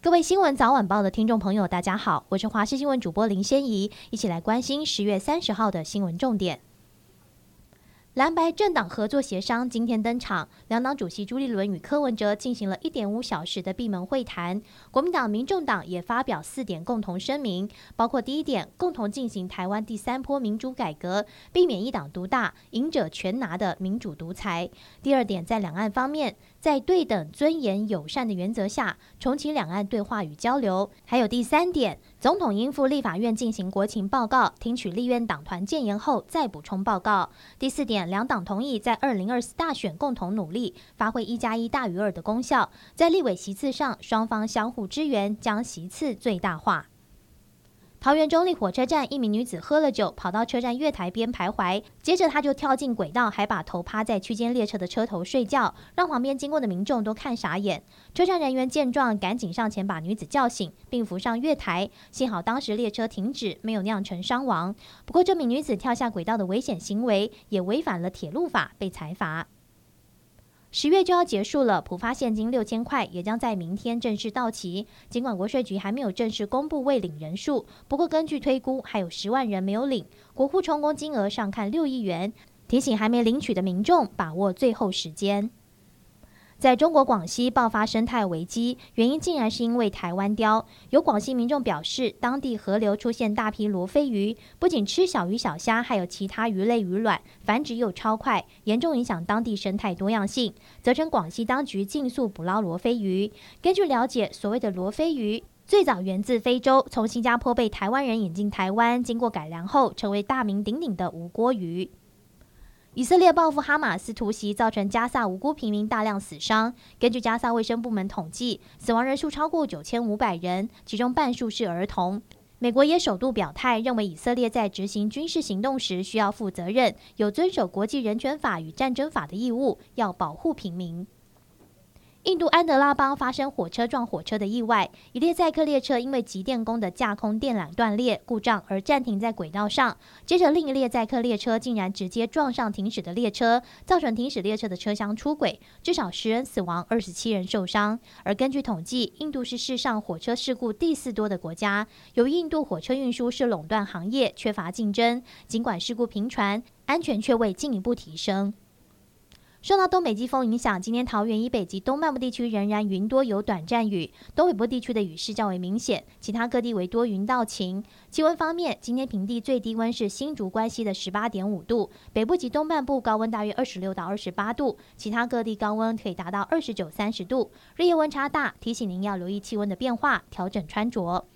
各位新闻早晚报的听众朋友，大家好，我是华视新闻主播林仙怡，一起来关心十月三十号的新闻重点。蓝白政党合作协商今天登场，两党主席朱立伦与柯文哲进行了一点五小时的闭门会谈。国民党、民众党也发表四点共同声明，包括第一点，共同进行台湾第三波民主改革，避免一党独大、赢者全拿的民主独裁；第二点，在两岸方面，在对等、尊严、友善的原则下，重启两岸对话与交流；还有第三点，总统应赴立法院进行国情报告，听取立院党团建言后再补充报告；第四点，两党同意在二零二四大选共同努力，发挥一加一大于二的功效，在立委席次上双方相互支援，将席次最大化。桃园中坜火车站，一名女子喝了酒，跑到车站月台边徘徊，接着她就跳进轨道，还把头趴在区间列车的车头睡觉，让旁边经过的民众都看傻眼。车站人员见状，赶紧上前把女子叫醒，并扶上月台。幸好当时列车停止，没有酿成伤亡。不过，这名女子跳下轨道的危险行为也违反了铁路法，被裁罚。十月就要结束了，普发现金六千块也将在明天正式到期。尽管国税局还没有正式公布未领人数，不过根据推估，还有十万人没有领，国库充公金额上看六亿元。提醒还没领取的民众把握最后时间。在中国广西爆发生态危机，原因竟然是因为台湾雕。有广西民众表示，当地河流出现大批罗非鱼，不仅吃小鱼小虾，还有其他鱼类鱼卵，繁殖又超快，严重影响当地生态多样性，责成广西当局尽速捕捞罗非鱼。根据了解，所谓的罗非鱼最早源自非洲，从新加坡被台湾人引进台湾，经过改良后成为大名鼎鼎的吴锅鱼。以色列报复哈马斯突袭，造成加萨无辜平民大量死伤。根据加萨卫生部门统计，死亡人数超过九千五百人，其中半数是儿童。美国也首度表态，认为以色列在执行军事行动时需要负责任，有遵守国际人权法与战争法的义务，要保护平民。印度安德拉邦发生火车撞火车的意外，一列载客列车因为集电工的架空电缆断裂故障而暂停在轨道上，接着另一列载客列车竟然直接撞上停驶的列车，造成停驶列车的车厢出轨，至少十人死亡，二十七人受伤。而根据统计，印度是世上火车事故第四多的国家。由于印度火车运输是垄断行业，缺乏竞争，尽管事故频传，安全却未进一步提升。受到东北季风影响，今天桃园以北及东半部地区仍然云多有短暂雨，东北部地区的雨势较为明显，其他各地为多云到晴。气温方面，今天平地最低温是新竹关西的十八点五度，北部及东半部高温大约二十六到二十八度，其他各地高温可以达到二十九、三十度。日夜温差大，提醒您要留意气温的变化，调整穿着。